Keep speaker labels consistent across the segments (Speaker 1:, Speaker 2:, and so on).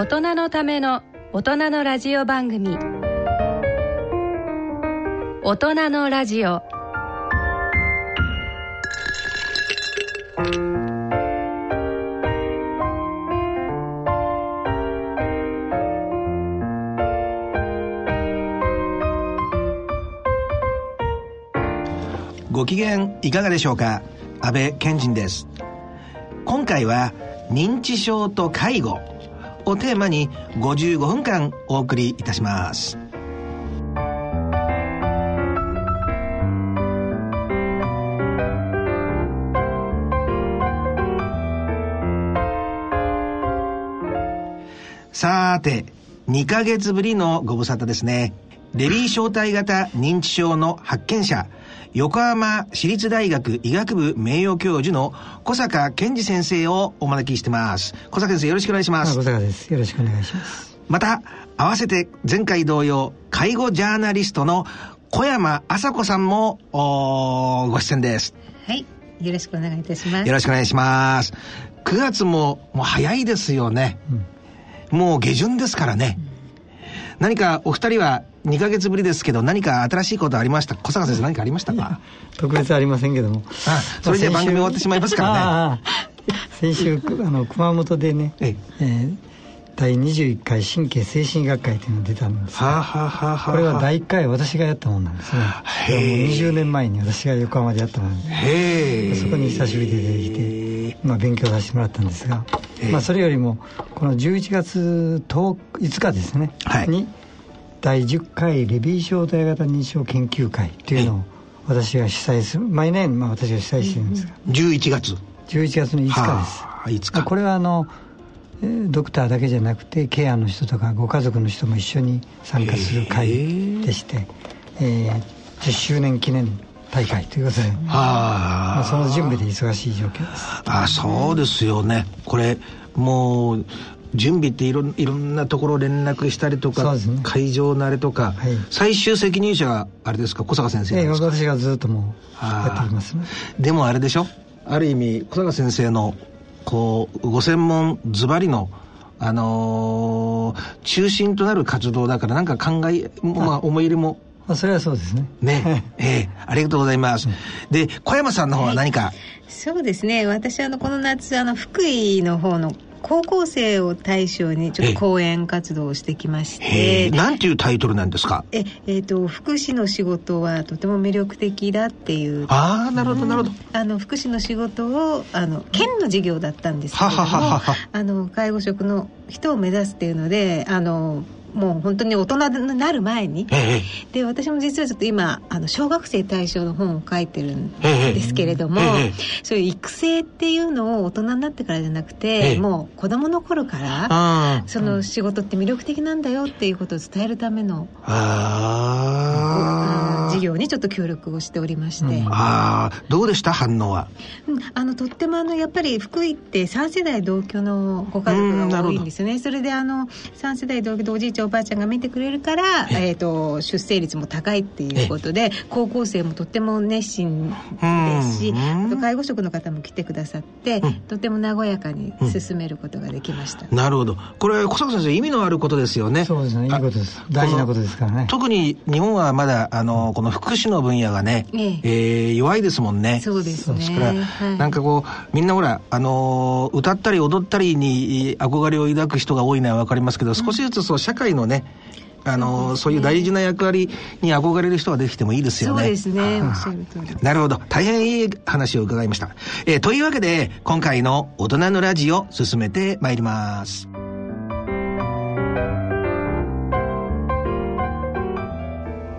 Speaker 1: 大人のための大人のラジオ番組。大人のラジオ。
Speaker 2: ご機嫌いかがでしょうか？安倍賢人です。今回は認知症と介護。をテーマに55分間お送りいたします。さて2ヶ月ぶりのご無沙汰ですね。レビー小体型認知症の発見者横浜市立大学医学部名誉教授の小坂健二先生をお招きしてます。小坂先生よろしくお願いします。
Speaker 3: 小坂です。よろしくお願いします。
Speaker 2: また合わせて前回同様介護ジャーナリストの小山麻子さんもご出演です。
Speaker 4: はい。よろしくお願いいたします。
Speaker 2: よろしくお願いします。9月ももう早いですよね、うん、もう下旬ですからね、うん何かお二人は2か月ぶりですけど何か新しいことありました？小坂先生何かありましたか？
Speaker 3: 特別ありませんけども。
Speaker 2: あそれで番組終わってしまいますからね。
Speaker 3: 先週あの熊本でね、ええ。ー、第21回神経精神学会というのが出たんですが、これは第1回私がやったもんなんですねもう20年前に私が横浜でやったもんでそこに久しぶりで出てきて、まあ、勉強させてもらったんですが、まあ、それよりもこの11月10 5日ですね、はい、に第10回レビー小体型認知症研究会というのを私が主催する毎年まあ私が主催してるんですが。
Speaker 2: 11月。
Speaker 3: 11月の5日です、はあ、5日。これはあのドクターだけじゃなくてケアの人とかご家族の人も一緒に参加する会でして、えー、えー、10周年記念大会ということで、はあ、まあ、その準備で忙しい状況です。
Speaker 2: あそうですよね。これもう準備っていろいろんなところ連絡したりとか、ね、会場慣れとか、はい、最終責任者があれですか？小坂先生で
Speaker 3: ええ、私がずっともうやっています、ね、
Speaker 2: でもあれでしょ？ある意味小坂先生のこうご専門ズバリのあのー、中心となる活動だからなんか考えまあ思い入れも
Speaker 3: あそれはそうですね。
Speaker 2: ね。ええ。ー、ありがとうございます。で、小山さんの方は何か、はい、
Speaker 4: そうですね。私あの、この夏、あの、福井の方の高校生を対象にちょっと講演活動をしてきまして。
Speaker 2: なんていうタイトルなんですか？
Speaker 4: え、えーと、福祉の仕事はとても魅力的だっていう。
Speaker 2: ああなるほどなるほど。
Speaker 4: あの福祉の仕事をあの県の事業だったんですけれどもあの介護職の人を目指すっていうのであのもう本当に大人になる前に、ええ、で私も実はちょっと今あの小学生対象の本を書いてるんですけれども、え、そういう育成っていうのを大人になってからじゃなくて、もう子供の頃からその仕事って魅力的なんだよっていうことを伝えるための事業にちょっと協力をしておりまして、うん、
Speaker 2: ああどうでした？反応は、
Speaker 4: うん、あのとってもあのやっぱり福井って3世代同居のご家族が多いんですよね。それであの3世代同居でおじいちゃんおばあちゃんが見てくれるから、えーと、出生率も高いっていうことで高校生もとっても熱心ですしあと介護職の方も来てくださって、とても和やかに進めることができました、
Speaker 2: なるほど。これ小坂先生意味のあることですよね。
Speaker 3: そうですね。いいことです。大事なことですからね。
Speaker 2: 特に日本はまだあのこの福祉の分野がね、えー、えー、弱いですもんね
Speaker 4: そうですねですから、
Speaker 2: はい、なんかこうみんなほらあの歌ったり踊ったりに憧れを抱く人が多いのは分かりますけど少しずつそう社会会のねあの、ね、そういう大事な役割に憧れる人ができてもいいですよね。
Speaker 4: そうですね。おっしゃる通り。
Speaker 2: なるほど。大変いい話を伺いました。えー、というわけで、今回の大人のラジオ進めてまいります。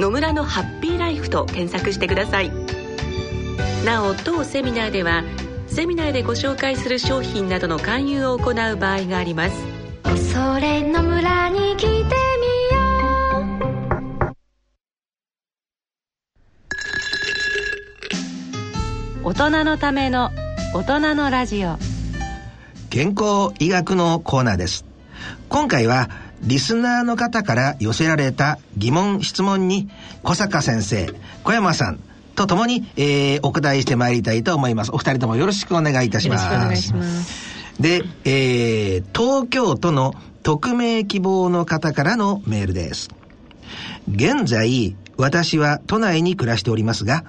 Speaker 5: 野村のハッピーライフ」と検索してください。なお当セミナーではセミナーでご紹介する商品などの勧誘を行う場合があります。
Speaker 1: それの村に来てみよう。大人のための大人のラジオ。
Speaker 2: 健康医学のコーナーです。今回はリスナーの方から寄せられた疑問質問に小坂先生小山さんとともに、えー、お答えしてまいりたいと思います。お二人ともよろしくお願いいたします。よろしくお願いします。で、えー、東京都の匿名希望の方からのメールです。現在、私は都内に暮らしておりますが、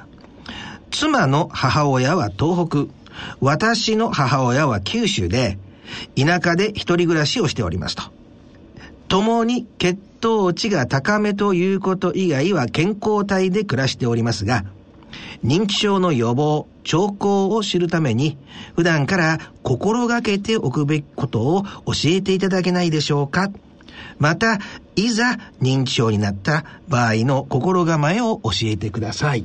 Speaker 2: 妻の母親は東北、私の母親は九州で、田舎で一人暮らしをしておりますと。共に血糖値が高めということ以外は健康体で暮らしておりますが、認知症の予防、兆候を知るために、普段から心がけておくべきことを教えていただけないでしょうかまた、いざ認知症になった場合の心構えを教えてください。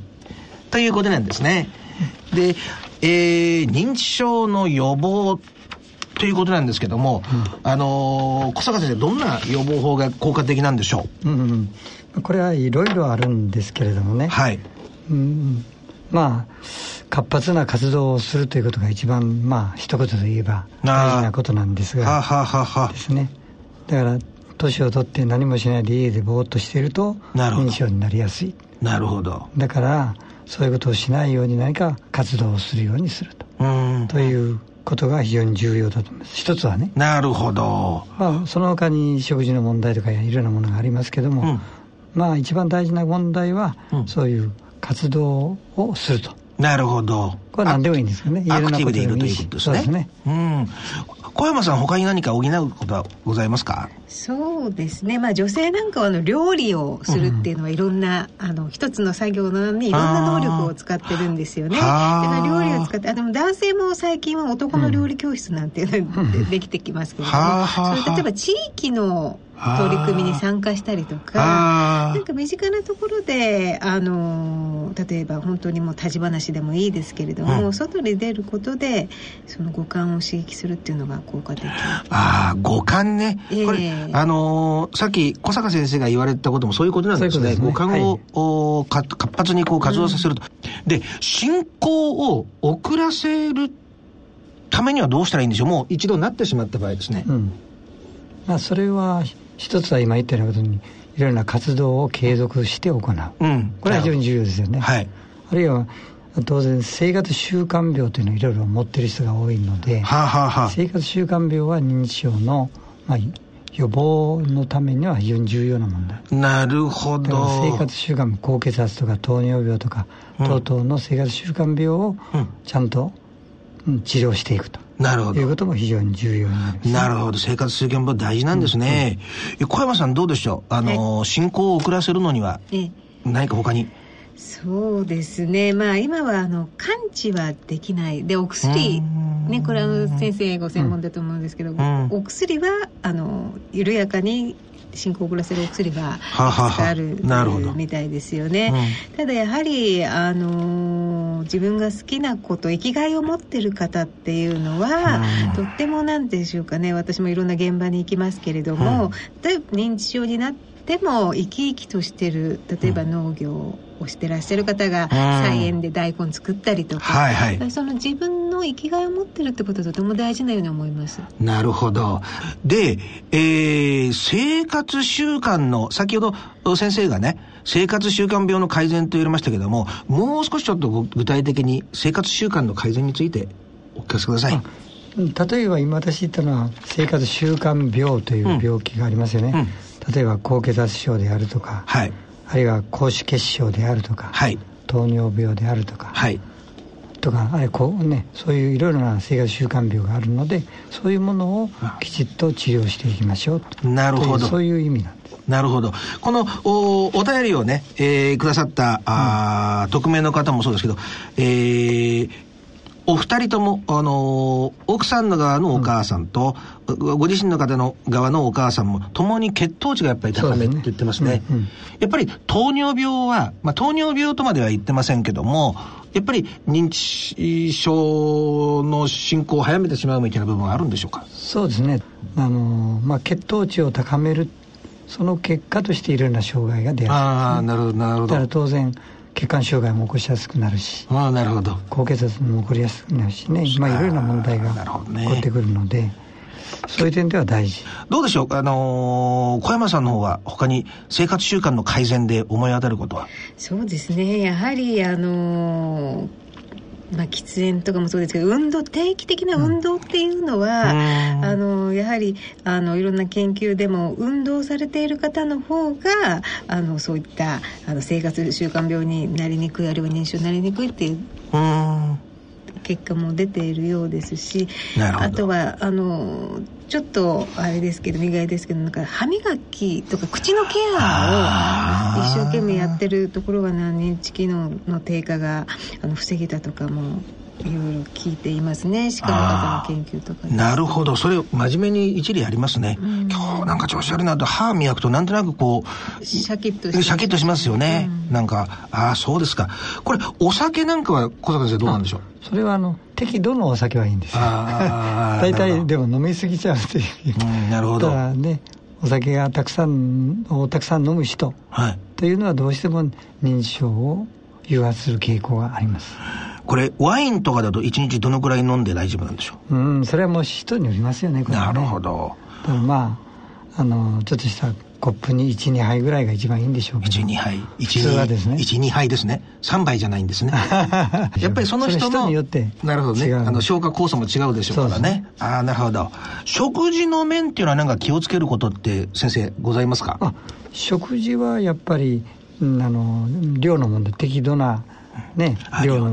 Speaker 2: ということなんですね。で、えー、認知症の予防ということなんですけども、うん、あのー、小坂先生、どんな予防法が効果的なんでしょう、うん
Speaker 3: うん、これはいろいろあるんですけれどもね。はい。うん、まあ活発な活動をするということが一番まあ一言で言えば大事なことなんですが。ですね。だから年を取って何もしないで家でぼーっとしていると認知症になりやすい。
Speaker 2: なるほど。
Speaker 3: だからそういうことをしないように何か活動をするようにすると。ということが非常に重要だと思います。一つはね。
Speaker 2: なるほど、
Speaker 3: まあ、その他に食事の問題とかいろんなものがありますけども、うん、まあ一番大事な問題は、うん、そういう活動をすると。
Speaker 2: なるほど。
Speaker 3: これは何でもいいんですよね。
Speaker 2: アクティブでいるということですね。すね。うん。小山さん、他に何か補うことはございますか？
Speaker 4: そうですね。まあ女性なんかはあの料理をするっていうのはいろんな、うん、あの一つの作業のにいろんな能力を使ってるんですよね。だから料理を使って、あでも男性も最近は男の料理教室なんていうのができてきますけれども、それ例えば地域の取り組みに参加したりとかなんか身近なところであの例えば本当にもう立ち話でもいいですけれども、うん、外に出ることでその五感を刺激するっていうのが効果的。あ
Speaker 2: あ五感ね、えー、これあのー、さっき小坂先生が言われたこともそういうことなんですね。五、ね、感を、はい、活発にこう活動させると、うん、で進行を遅らせるためにはどうしたらいいんでしょう？もう一度なってしまった場合ですね、うん。
Speaker 3: まあ、それは一つは今言ったようなことにいろいろな活動を継続して行う、うん、これは非常に重要ですよね、はい、あるいは当然生活習慣病というのをいろいろ持ってる人が多いので、はあはあ、生活習慣病は認知症の、まあ、予防のためには非常に重要な問題
Speaker 2: なるほど。
Speaker 3: 生活習慣高血圧とか糖尿病とか、等々の生活習慣病をちゃんと、うん、治療していくとなるほど。いうことも非常に重要になります、
Speaker 2: なるほど。生活習慣病大事なんですね。うん、小山さんどうでしょう？あの、進行を遅らせるのには、何か他に？
Speaker 4: そうですね。まあ今はあの完治はできない。で、お薬、ね、これは先生ご専門だと思うんですけど、うん、お薬はあの緩やかに進行を遅らせるお薬があるみたいですよね。うん、ただやはり、あの自分が好きなこと生きがいを持ってる方っていうのは、うん、とっても何でしょうかね私もいろんな現場に行きますけれども、例えば認知症になっても生き生きとしてる例えば農業をしてらっしゃる方が菜園で大根作ったりとか、はいはい、その自分の生きがいを持ってるってことはとても大事なように思います。
Speaker 2: なるほど。で、えー、生活習慣の先ほど先生がね生活習慣病の改善と言われましたけどももう少しちょっと具体的に生活習慣の改善についてお聞かせください。
Speaker 3: 例えば今私言ったのは生活習慣病という病気がありますよね、うんうん。例えば高血圧症であるとか、はい、あるいは高脂血症であるとか、はい、糖尿病であるとか、はい、とかあれこう、ね、そういういろいろな生活習慣病があるのでそういうものをきちっと治療していきましょう。
Speaker 2: なるほど。
Speaker 3: そういう意味なんです。
Speaker 2: なるほど。このおお便りをね、えー、くださったあ、うん、匿名の方もそうですけど、えー、お二人とも、あのー、奥さんの側のお母さんと、うん、ご自身の方の側のお母さんも、共に血糖値がやっぱり高めって言ってますね。すね。うんうん、やっぱり糖尿病は、まあ、糖尿病とまでは言ってませんけども、やっぱり認知症の進行を早めてしまうみたいな部分はあるんでしょうか？
Speaker 3: そうですね。あのー、まあ、血糖値を高める、その結果としていろいろな障害が出やすい、ね、あ
Speaker 2: あ、なるほど、なるほど。だから
Speaker 3: 当然、血管障害も起こしやすくなるし
Speaker 2: あなるほど。
Speaker 3: 高血圧も起こりやすくなるしね。まあいろいろな問題が起こってくるので、そういう点では大事。
Speaker 2: どうでしょう？あのー、小山さんの方は他に生活習慣の改善で思い当たることは？
Speaker 4: そうですね。やはりあのーまあ、喫煙とかもそうですけど運動定期的な運動っていうのは、うん、あのやはりあのいろんな研究でも運動されている方の方があのそういったあの生活習慣病になりにくいあるいは認知症になりにくいっていう。うん結果も出ているようですしあとはあのちょっとあれですけど意外ですけどなんか歯磨きとか口のケアを一生懸命やってるところが認知機能の低下があの防げたとかもいろいろ聞いていますね歯科の方の研究とか
Speaker 2: なるほど。それ真面目に一理ありますね、うん、今日なんか調子悪いなと歯磨くとなんとなくこ
Speaker 4: うシャキッと
Speaker 2: シャキッとしますよね、うん、なんかああそうですか。これお酒なんかは小坂先生どうなんでしょう？
Speaker 3: それはあの適度のお酒はいいんですよ。大体でも飲み過ぎちゃうという、うん、
Speaker 2: なるほど。
Speaker 3: だねお酒がたくさんをたくさん飲む人、はい、というのはどうしても認知症を誘発する傾向があります
Speaker 2: これワインとかだと1日どのくらい飲んで大丈夫なんでしょ
Speaker 3: う？うんそれはもう人によりますよね
Speaker 2: これね。なるほど。
Speaker 3: まああのちょっとしたコップに12杯ぐらいが一番いいんでしょうけど。
Speaker 2: 12杯
Speaker 3: ？12はですね。
Speaker 2: 12杯ですね。3杯じゃないんですね。やっぱりその人の
Speaker 3: 人によって
Speaker 2: なるほどね。あの消化酵素も違うでしょうからね。ああなるほど。食事の面っていうのは何か気をつけることって先生ございますか？
Speaker 3: 食事はやっぱりあの量の問題適度なね、量の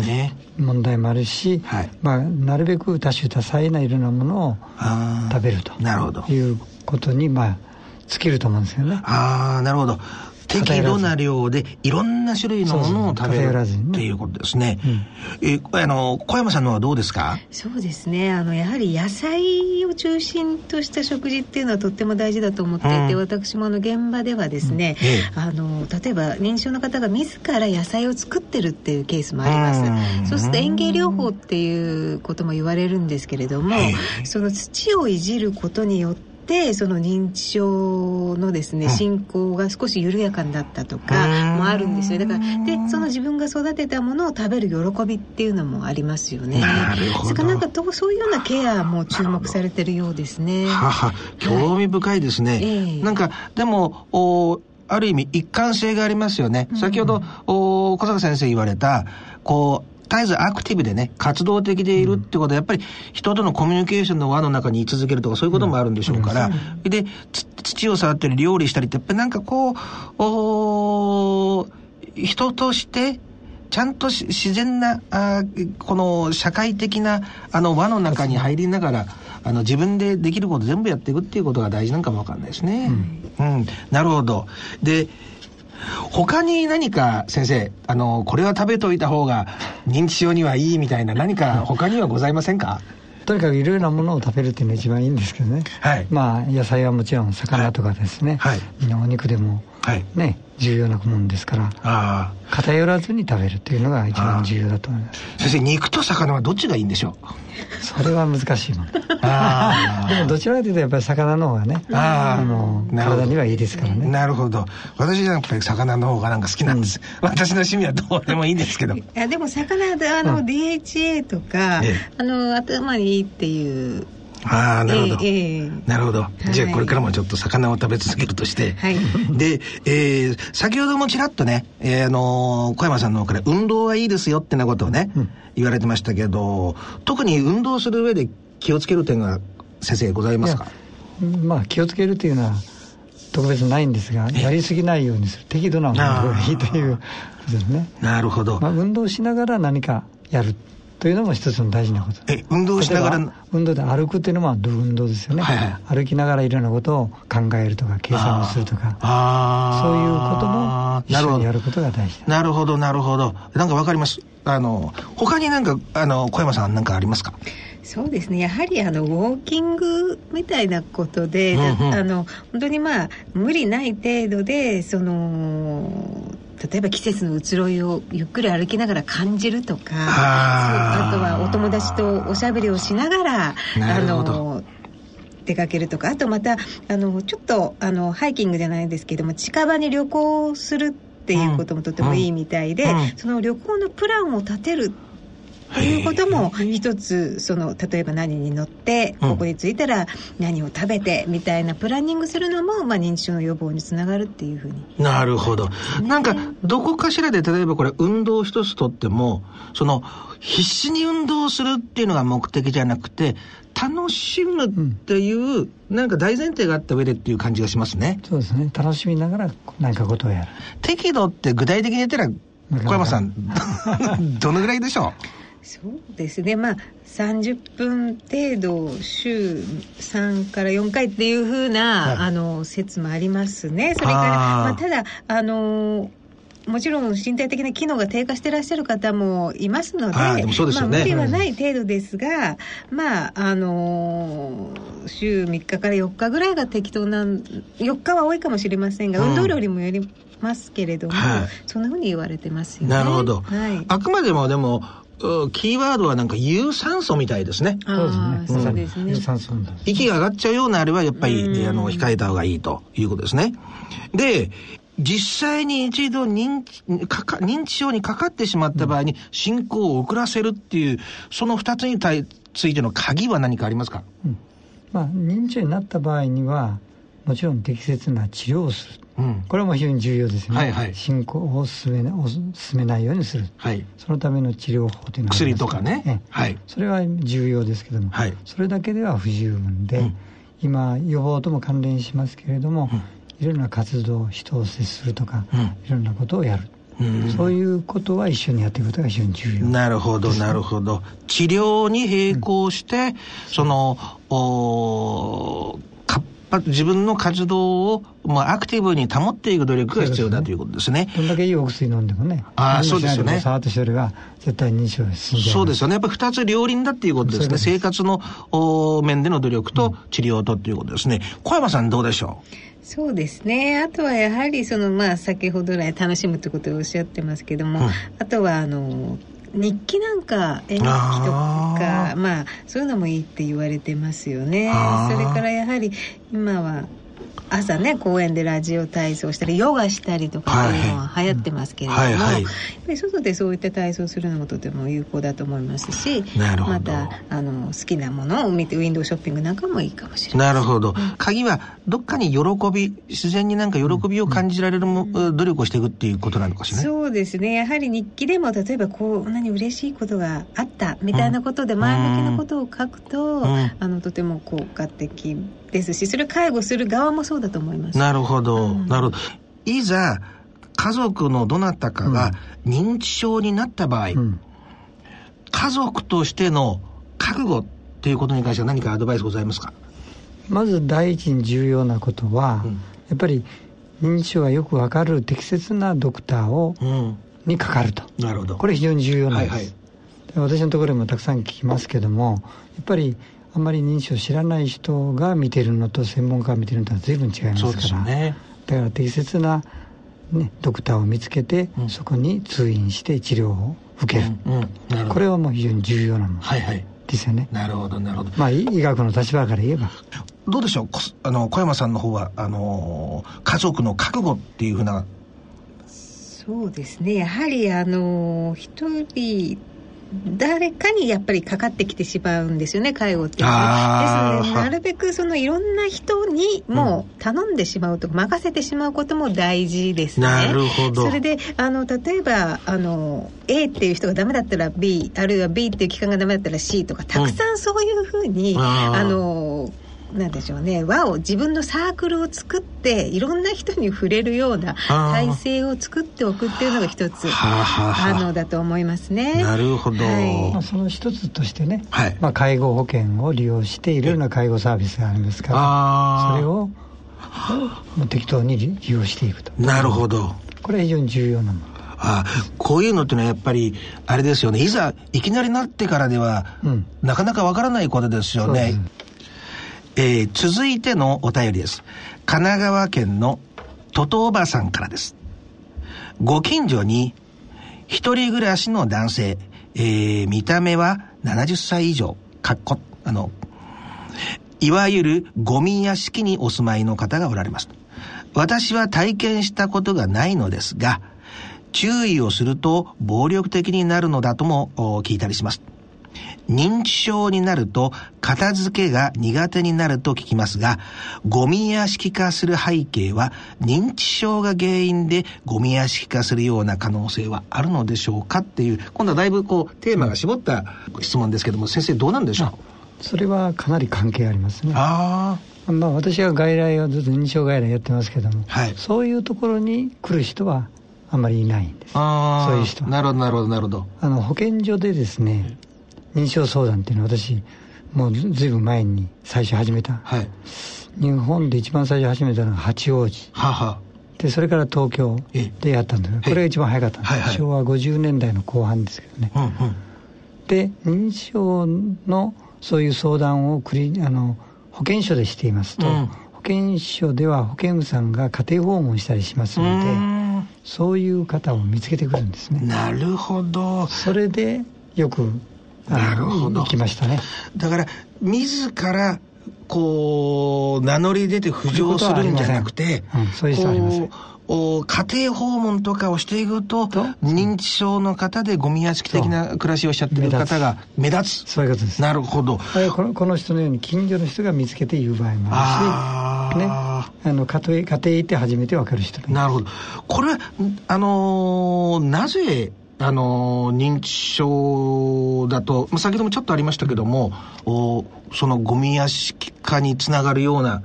Speaker 3: 問題もあるし、はい、まあ、なるべく多種多彩ないろんなものを食べるとなるほど。いうことに、まあ、尽きると思うんですよね。
Speaker 2: ああなるほど適度な量でいろんな種類のものを食べるっていうことですね。うん、えあの小山さんのはどうですか？
Speaker 4: そうですね。あのやはり野菜を中心とした食事っていうのはとっても大事だと思っていて、うん、私もあの現場ではですね、うん、あの例えば認知症の方が自ら野菜を作ってるっていうケースもあります。そうすると園芸療法っていうことも言われるんですけれども、その土をいじることによってってその認知症のですね進行が少し緩やかになったとかもあるんですよ。だからでその自分が育てたものを食べる喜びっていうのもありますよね。
Speaker 2: なるほど。
Speaker 4: なんかどそういうようなケアも注目されてるようですね。
Speaker 2: はは興味深いですね、はい、なんかでもおある意味一貫性がありますよね、先ほどお小坂先生言われたこう絶えずアクティブでね、活動的でいるってことは、やっぱり人とのコミュニケーションの輪の中に居続けるとか、そういうこともあるんでしょうから、うん、で、土を触ったり料理したりって、やっぱりなんかこう、お人として、ちゃんと自然な、あこの社会的なあの輪の中に入りながら、あの自分でできること全部やっていくっていうことが大事なんかもわかんないですね。うん、うん、なるほど。で、他に何か先生、あの、これは食べといた方が認知症にはいいみたいな何か他にはございませんか？
Speaker 3: とにかくいろいろなものを食べるっていうのが一番いいんですけどね、はい、まあ野菜はもちろん魚とかですね、はい、お肉でもね、重要なものですから。偏らずに食べるっていうのが一番重要だと思います。
Speaker 2: 先生肉と魚はどっちがいいんでしょう？
Speaker 3: それは難しいもんでもどちらかというとやっぱり魚の方がねあの体にはいいですからね。
Speaker 2: なるほど。私はやっぱり魚の方がなんか好きなんです、うん、私の趣味はどうでもいいんですけど。い
Speaker 4: やでも魚であの、うん、DHA とか、ええ、あの頭にいいっていう
Speaker 2: ああなるほど、えー、なるほど、じゃあこれからもちょっ魚を食べ続けるとして、はい、で、えー、先ほどもちらっとね、えー、あのー、小山さんの方から運動はいいですよってなことをね、うん、言われてましたけど特に運動する上で気をつける点が先生ございますか？
Speaker 3: まあ気をつけるというのは特別ないんですがやりすぎないようにする。適度な運動がいいということですね。
Speaker 2: なるほど、
Speaker 3: まあ、運動しながら何かやるというのも一つの大事なこと。
Speaker 2: え運動しながら
Speaker 3: 運動で歩くっていうのは運動ですよね、はいはい、歩きながらいろんなことを考えるとか計算をするとかそういうことも一緒にやることが大事
Speaker 2: なるほどなるほど。なんかわかります。あの他になんかあの小山さん何かありますか？
Speaker 4: そうですね。やはりあのウォーキングみたいなことで、うんうん、あの本当にまあ無理ない程度でその例えば季節の移ろいをゆっくり歩きながら感じるとかあとはお友達とおしゃべりをしながらあの出かけるとかあとまたあのちょっとあのハイキングじゃないですけども近場に旅行するっていうこともとてもいいみたいで、うんうん、その旅行のプランを立てるということも一つその例えば何に乗ってここに着いたら何を食べてみたいなプランニングするのも、まあ、認知症の予防につながるっていうふうに。
Speaker 2: なるほど、なんかどこかしらで例えばこれ運動一つとってもその必死に運動するっていうのが目的じゃなくて楽しむっていう、うん、なんか大前提があった上でっていう感じがしますね。
Speaker 3: そうですね。楽しみながら何かことをやる。
Speaker 2: 適度って具体的に言ったら小山さん どのぐらいでしょう？
Speaker 4: そうですね。まあ30分程度週3から4回っていうふうな、はい、あの説もありますね。それからまあ、ただあのもちろん身体的な機能が低下していらっしゃる方もいますので、あ
Speaker 2: でね、
Speaker 4: まあ、無理はない程度ですが、うん、まあ、あのー、週3日から4日ぐらいが適当な、4日は多いかもしれませんが、運動量にもよりますけれども、はい、そんなふうに言われてますよね。
Speaker 2: なるほど。はい、あくまでもでも、キーワードはなんか有酸素みたいですね。
Speaker 4: そうですね。有酸
Speaker 2: 素息が上がっちゃうようなあれはやっぱり、あの、控えた方がいいということですね。で、実際に一度認知かか認知症にかかってしまった場合に進行を遅らせるっていう、その二つについての鍵は何かありますか、うん、
Speaker 3: まあ、認知症になった場合には、もちろん適切な治療をする。うん、これも非常に重要ですよね、はいはい、進行を進めな進めないようにする、はい、そのための治療法というのは、
Speaker 2: 薬とかね、
Speaker 3: はい、それは重要ですけども、はい、それだけでは不十分で、うん、今予防とも関連しますけれども、うん、いろんな活動人を接するとか、いろんなことをやる。うん、そういうことは一緒にやっていくことが非常に重要。
Speaker 2: なるほどなるほど。治療に並行して、うん、そのお自分の活動を、まあ、アクティブに保っていく努力が必要だ、ということですね。
Speaker 3: どんだけいいお薬飲んでもね。
Speaker 2: ああ、そうですよね。
Speaker 3: 触ってしてるが、絶対認知症進
Speaker 2: んじゃう。そうですよね。やっぱり二つ両輪だっていうことですね。生活のお面での努力と治療とっていうことですね。小山さんどうでしょう？
Speaker 4: そうですね。あとはやはりそのまあ先ほど来楽しむということをおっしゃってますけども、うん、あとはあの日記なんか絵日記とかまあそういうのもいいって言われてますよね。それからやはり今は朝ね公園でラジオ体操したりヨガしたりとかっていうのは流行ってますけれども、はいはい、やっぱり外でそういった体操するのもとても有効だと思いますしまたあの好きなものを見てウィンドウショッピングなんかもいいかもしれない。
Speaker 2: なるほど、うん、鍵はどっかに喜び自然になんか喜びを感じられるも、うん、努力をしていくっていうことなのかしら、ね、
Speaker 4: そうですね。やはり日記でも例えばこう何嬉しいことがあったみたいなことで前向きなことを書くと、うん、あのとても効果的ですしそれ介護する側もそうだと思います。
Speaker 2: なるほど、うん、なるほど。いざ家族のどなたかが認知症になった場合、うん、家族としての覚悟っていうことに関しては何かアドバイスございますか？
Speaker 3: まず第一に重要なことは、うん、やっぱり認知症がよくわかる適切なドクターを、にかかると。
Speaker 2: なるほど。
Speaker 3: これ非常に重要なんです、はいはい、私のところにもたくさん聞きますけどもやっぱりあんまり認知症を知らない人が見てるのと専門家が見てるのとは随分違いますから、ね、だから適切な、ね、ドクターを見つけて、うん、そこに通院して治療を受ける。うんうん、これはもう非常に重要なの。ですよね、
Speaker 2: なるほどなるほど。
Speaker 3: まあ医学の立場から言えば。
Speaker 2: どうでしょう？あの小山さんの方はあの家族の覚悟っていうふうな。
Speaker 4: そうですね。やはりあの一人誰かにやっぱりかかってきてしまうんですよね介護っていうのはですのでなるべくそのいろんな人にもう頼んでしまうとか、任せてしまうことも大事ですね。
Speaker 2: なるほど。
Speaker 4: それであの例えばあの A っていう人がダメだったら B あるいは B っていう機関がダメだったら C とかたくさんそういうふうに、ん、あのなんでしょうね。輪を自分のサークルを作っていろんな人に触れるような体制を作っておくっていうのが一つあのだと思いますね。
Speaker 2: なるほど、はい。
Speaker 3: まあ、その一つとしてね、はい、まあ、介護保険を利用していろいろな介護サービスがありますからそれを適当に利用していくと。
Speaker 2: なるほど。
Speaker 3: これは非常に重要なもの。
Speaker 2: あこういうのってのはやっぱりあれですよね。いざいきなりなってからでは、うん、なかなかわからないことですよね、えー、続いてのお便りです。神奈川県のトトおばさんからです。ご近所に一人暮らしの男性、えー、見た目は70歳以上かっこあのいわゆるゴミ屋敷にお住まいの方がおられます。私は体験したことがないのですが注意をすると暴力的になるのだとも聞いたりします。認知症になると片付けが苦手になると聞きますが、ゴミ屋敷化する背景は認知症が原因でゴミ屋敷化するような可能性はあるのでしょうかっていう、今度はだいぶこうテーマが絞った質問ですけども、先生どうなんでしょ
Speaker 3: う？それはかなり関係ありますね。ああ。まあ私は外来をずっと認知症外来やってますけども、はい、そういうところに来る人はあんまりいないんです。そういう人
Speaker 2: なるほどなるほどなるほど。
Speaker 3: あの保健所でですね認証相談っていうのは私もうずいぶん前に最初始めた、はい、日本で一番最初始めたのが八王子。ははでそれから東京でやったんですこれが一番早かったんです、はいはい、昭和50年代の後半ですけどね、うんうん、で認知症のそういう相談をクリあの保健所でしていますと、うん、保健所では保健婦さんが家庭訪問したりしますのでそういう方を見つけてくるんですね。
Speaker 2: なるほど。
Speaker 3: それでよくなるほど。行きましたね。
Speaker 2: だから自らこう名乗り出て浮上するんじゃなくて
Speaker 3: そういう人あります。
Speaker 2: お家庭訪問とかをしていくと認知症の方でゴミ屋敷的な暮らしをしちゃってる方が目立つ。
Speaker 3: そういうことです。
Speaker 2: なるほど。
Speaker 3: このこの人のように近所の人が見つけて言う場合もあるしね。あの家庭家庭行って初めて分かる人
Speaker 2: なるほど。これはあのー、なぜあの認知症だと先ほどもちょっとありましたけどもおそのゴミ屋敷化につながるような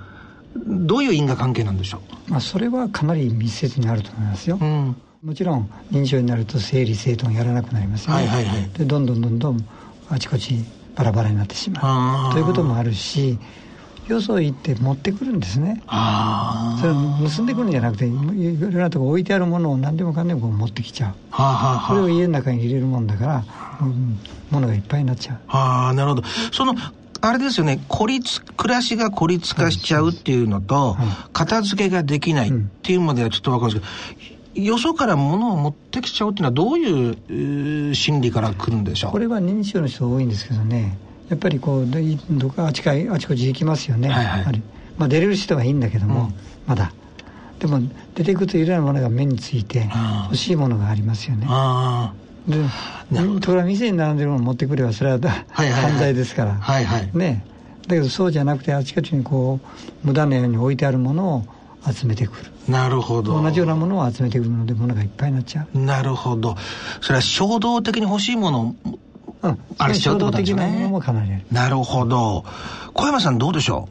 Speaker 2: どういう因果関係なんでしょ
Speaker 3: う、まあ、それはかなり密接にあると思いますよ、うん、もちろん認知症になると整理整頓やらなくなりますよね、はいはいはい、でどんどんどんどんあちこちバラバラになってしまう。ということもあるしよそ行って持ってくるんですね。それを盗んでくるんじゃなくていろいろなとこ置いてあるものを何でもかんでも持ってきちゃう。それを家の中に入れるもんだから、うん、物がいっぱいになっちゃう。
Speaker 2: ああなるほど。そのあれですよね。孤立暮らしが孤立化しちゃうっていうのと、片付けができないっていうまではちょっと分かるんですけど、よそから物を持ってきちゃうっていうのはどういう心理から来るんでしょう？
Speaker 3: これは認知症の人多いんですけどねやっぱりこうどこあちかあちこち行きますよね、はいはい、まあ、出れる人はいいんだけども、うん、まだ。でも出ていくといろいろなものが目について欲しいものがありますよね。でところが店に並んでるもの持ってくればそれは犯罪ですから、はいはい、ね。だけどそうじゃなくてあちこちにこう無駄なように置いてあるものを集めてくる。
Speaker 2: なるほど。
Speaker 3: 同じようなものを集めてくるので物がいっぱいになっちゃ
Speaker 2: う。なるほど。それは衝動的に欲しいもの
Speaker 3: うん、あれしちゃうってことですね。なる
Speaker 2: ほど。小山さんどうでしょ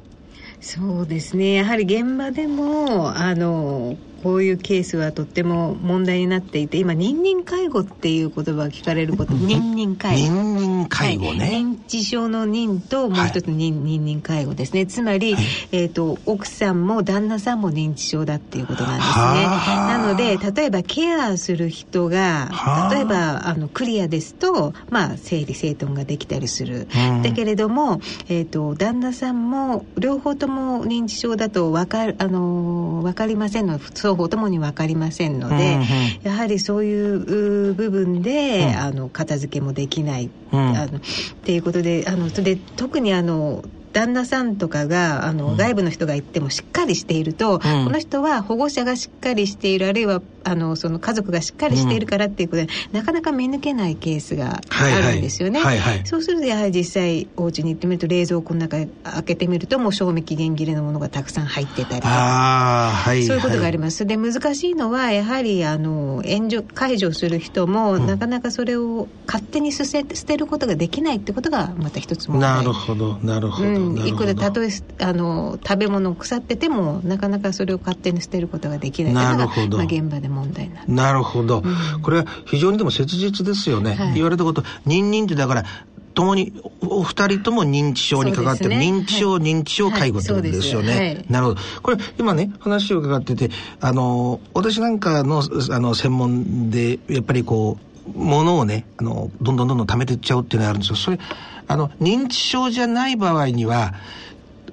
Speaker 4: う？そうですね。やはり現場でも、あの、こういうケースはとっても問題になっていて今認認介護っていう言葉が聞かれること認認介
Speaker 2: 護。認認介護ね、はい、
Speaker 4: 認知症の認ともう一つ認,、認認介護ですね。つまり、はい、えーと、奥さんも旦那さんも認知症だっていうことなんですね。なので例えばケアする人が例えばあのクリアですと、まあ、整理整頓ができたりする、うん、だけれども、えーと、旦那さんも両方とも認知症だと分かあの分かりませんの双方ともに分かりませんので、うんうん、やはりそういう部分で、うん、あの片付けもできない、うん、あのっていうことであのそれで特にあの旦那さんとかがあの、外部の人が行ってもしっかりしていると、うん、この人は保護者がしっかりしているあるいはあのその家族がしっかりしているからっていうことで、うん、なかなか見抜けないケースがあるんですよね、はいはい。はいはい、そうするとやはり実際お家に行ってみると冷蔵庫の中開けてみるともう賞味期限切れのものがたくさん入ってたりとか、はい、そういうことがあります、で難しいのはやはりあの援助解除する人も、うん、なかなかそれを勝手に捨て捨てることができないってことがまた一つ問題。
Speaker 2: なるほどなるほど、
Speaker 4: うん、いくらたとえあの食べ物腐っててもなかなかそれを勝手に捨てることができない。なるほど、まあ、現場で問題な
Speaker 2: なるほど、うん、これは非常にでも切実ですよね、はい、言われたこと「ニンニン」ってだから共にお二人とも認知症にかかってる、ね、認知症、はい、認知症介護ってことですよね、はいはい、なるほど。これ今ね話を伺っててあの私なんかのあの専門でやっぱりこうものをねあのどんどんどんどん貯めていっちゃうっていうのがあるんですよ。それあの認知症じゃない場合には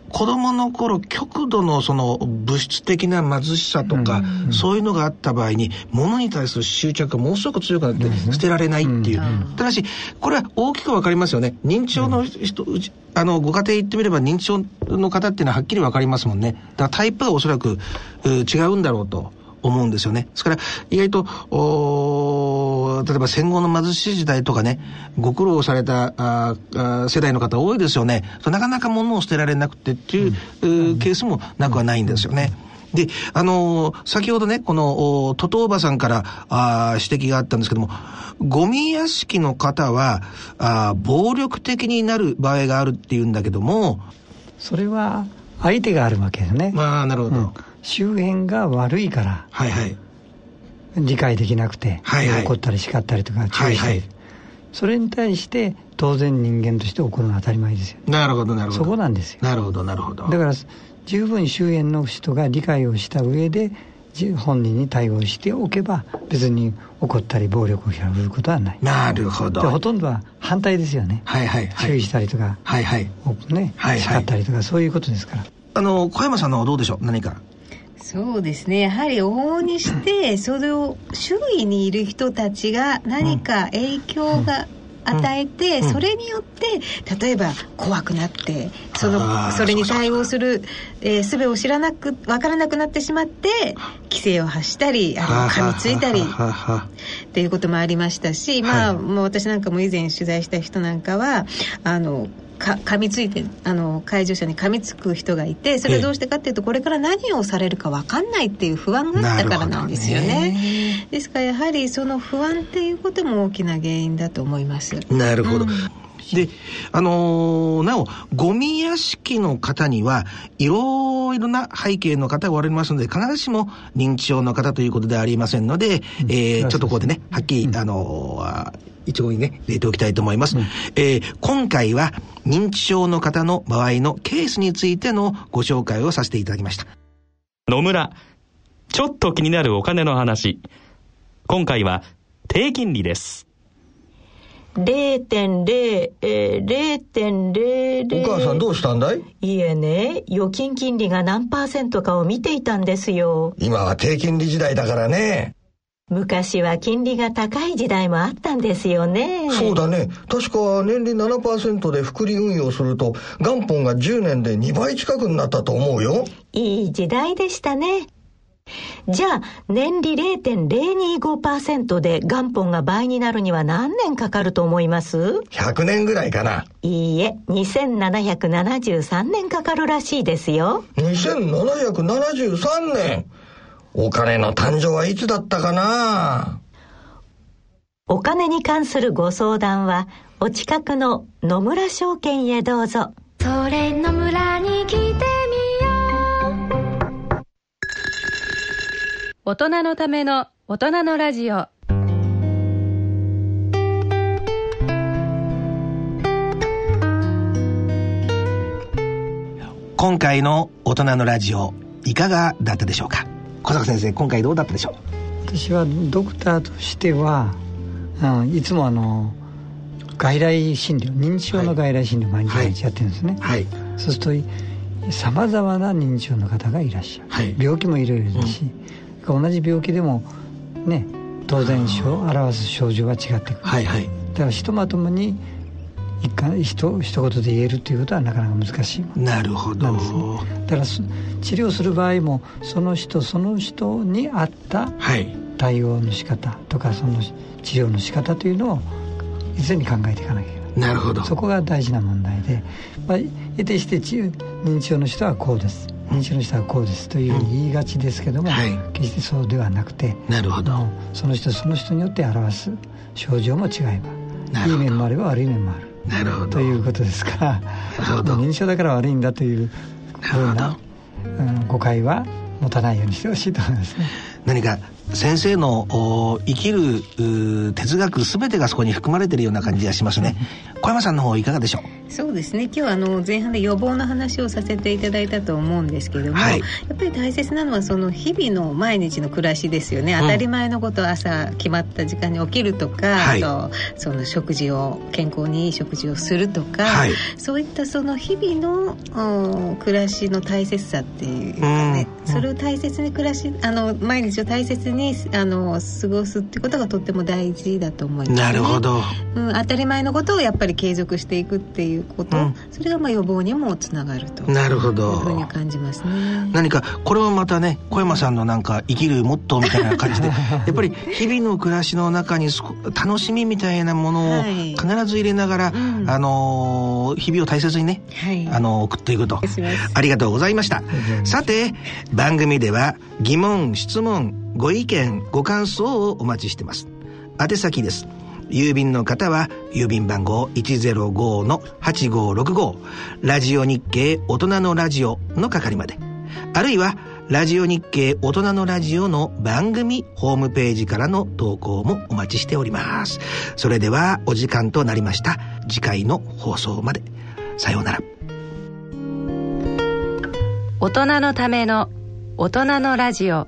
Speaker 2: 子供の頃極度のその物質的な貧しさとか、そういうのがあった場合に物に対する執着がものすごく強くなって捨てられないっていう、ただしこれは大きく分かりますよね。認知症の人、うん、あのご家庭行ってみれば認知症の方っていうのははっきり分かりますもんね。だからタイプがおそらく違うんだろうと思うんですよね。ですから、意外と、例えば戦後の貧しい時代とかね、ご苦労されたああ世代の方多いですよね。なかなか物を捨てられなくてっていう、うん、ケースもなくはないんですよね。で、あのー、先ほどね、この、トトおばさんからあ指摘があったんですけども、ゴミ屋敷の方は、あ暴力的になる場合があるっていうんだけども、
Speaker 3: それは相手があるわけですね。
Speaker 2: まあ、なるほど。うん
Speaker 3: 周辺が悪いから、はいはい、理解できなくて、はいはい、怒ったり叱ったりとか注意したり、はいはい、それに対して当然人間として怒るのは当たり前ですよ。
Speaker 2: なるほどなるほど。
Speaker 3: そこなんですよ。
Speaker 2: なるほどなるほど。
Speaker 3: だから十分周辺の人が理解をした上で本人に対応しておけば別に怒ったり暴力を振るうことはない。
Speaker 2: なるほど。
Speaker 3: ほとんどは反対ですよね。
Speaker 2: はいはい、
Speaker 3: はい、注意したりとか
Speaker 2: はいはい。
Speaker 3: ね、叱ったりとかそういうことですから。
Speaker 2: あの小山さんのはどうでしょう？何か
Speaker 4: そうですね。やはり往々にして それを周囲にいる人たちが何か影響が与えて、それによって例えば怖くなってそのそれに対応するえー、術を知らなく分からなくなってしまって規制を発したりあの噛みついたりっていうこともありましたし、まあ、もう私なんかも以前取材した人なんかはあのか噛みついてあの介助者に噛みつく人がいてそれはどうしてかっていうとこれから何をされるか分かんないっていう不安があったからなんですよね、ね、ですからやはりその不安っていうことも大きな原因だと思います。
Speaker 2: なるほど、うん。で、あのー、なお、ゴミ屋敷の方には、いろいろな背景の方がおられますので、必ずしも認知症の方ということではありませんので、うん、えー、ちょっとここでね、はっきり、うん、あのー、一応にね、入れておきたいと思います。うん、えー、今回は認知症の方の場合のケースについてのご紹介をさせていただきました。
Speaker 6: 野村、ちょっと気になるお金の話。今回は低金利です。
Speaker 7: 0.0、えー、0.00。
Speaker 2: お母さんどうしたんだい
Speaker 7: いえね、預金金利が何パーセントかを見ていたんですよ。
Speaker 2: 今は低金利時代だからね。
Speaker 7: 昔は金利が高い時代もあったんですよね。
Speaker 2: そうだね。確か年利7%で複利運用すると元本が10年で2倍近くになったと思うよ。
Speaker 7: いい時代でしたね。じゃあ、年利0.025%で元本が倍になるには何年かかると思います
Speaker 2: ?100 年ぐらいかな。
Speaker 7: いいえ、2773年かかるらしいですよ。
Speaker 2: 2773年お金の誕生はいつだったかな？
Speaker 7: お金に関するご相談は、お近くの野村証券へどうぞ。それ野村に来てみよ
Speaker 1: う。大人のための大人のラジオ。
Speaker 2: 今回の大人のラジオ、いかがだったでしょうか？小坂先生今回どうだったでしょう？
Speaker 3: 私はドクターとしては、うん、いつもあの外来診療認知症の外来診療毎日やってるんですね、はい、そうするとさまざまな認知症の方がいらっしゃる、はい、病気もいろいろだし、うん、同じ病気でもね当然表す症状は違ってくる、はいはい、だからひとまともに一貫ひと一言で言えるということはなかなか難しい。
Speaker 2: なるほど、ね、
Speaker 3: だから治療する場合もその人その人に合った対応の仕方とかその治療の仕方というのを常に考えていかなきゃいけない
Speaker 2: なるほど。
Speaker 3: そこが大事な問題で、まあ、得てして認知症の人はこうです。認知症の人はこうですというふうに言いがちですけども、うんはい、決してそうではなくて
Speaker 2: なるほど。
Speaker 3: その人その人によって表す症状も違えばいい面もあれば悪い面もある
Speaker 2: なるほど。
Speaker 3: ということですか。ら認知症だから悪いんだというふうな、うん、誤解は持たないようにしてほしいと思いますね。
Speaker 2: 何か先生の生きる哲学全てがそこに含まれているような感じがしますね。小山さんの方いかがでしょ
Speaker 4: う？そうですね。今日はあの前半で予防の話をさせていただいたと思うんですけども、はい、やっぱり大切なのはその日々の毎日の暮らしですよね、当たり前のこと朝決まった時間に起きるとか、はい、あとその食事を健康にいい食事をするとか、はい、そういったその日々の暮らしの大切さっていうかね、それを大切に暮らしあの毎日を大切にあの過ごすってことがとっても大事だと思います、ね、
Speaker 2: なるほど、
Speaker 4: うん、当たり前のことをやっぱり継続していくっていうこと、うん、それがまあ予防にもつながると。
Speaker 2: なるほど。
Speaker 4: いうふうに感じますね。
Speaker 2: 何かこれもまたね小山さんのなんか生きるモットーみたいな感じで やっぱり日々の暮らしの中に楽しみみたいなものを必ず入れながら、はいうん、あの日々を大切にね、はい、あの送っていくと。ありがとうございました。さて番組では疑問質問ご意見ご感想をお待ちしてます。宛先です。郵便の方は郵便番号105-8565ラジオ日経大人のラジオの係まで。あるいはラジオ日経大人のラジオの番組ホームページからの投稿もお待ちしております。それではお時間となりました。次回の放送まで。さようなら。
Speaker 1: 大人のための大人のラジオ。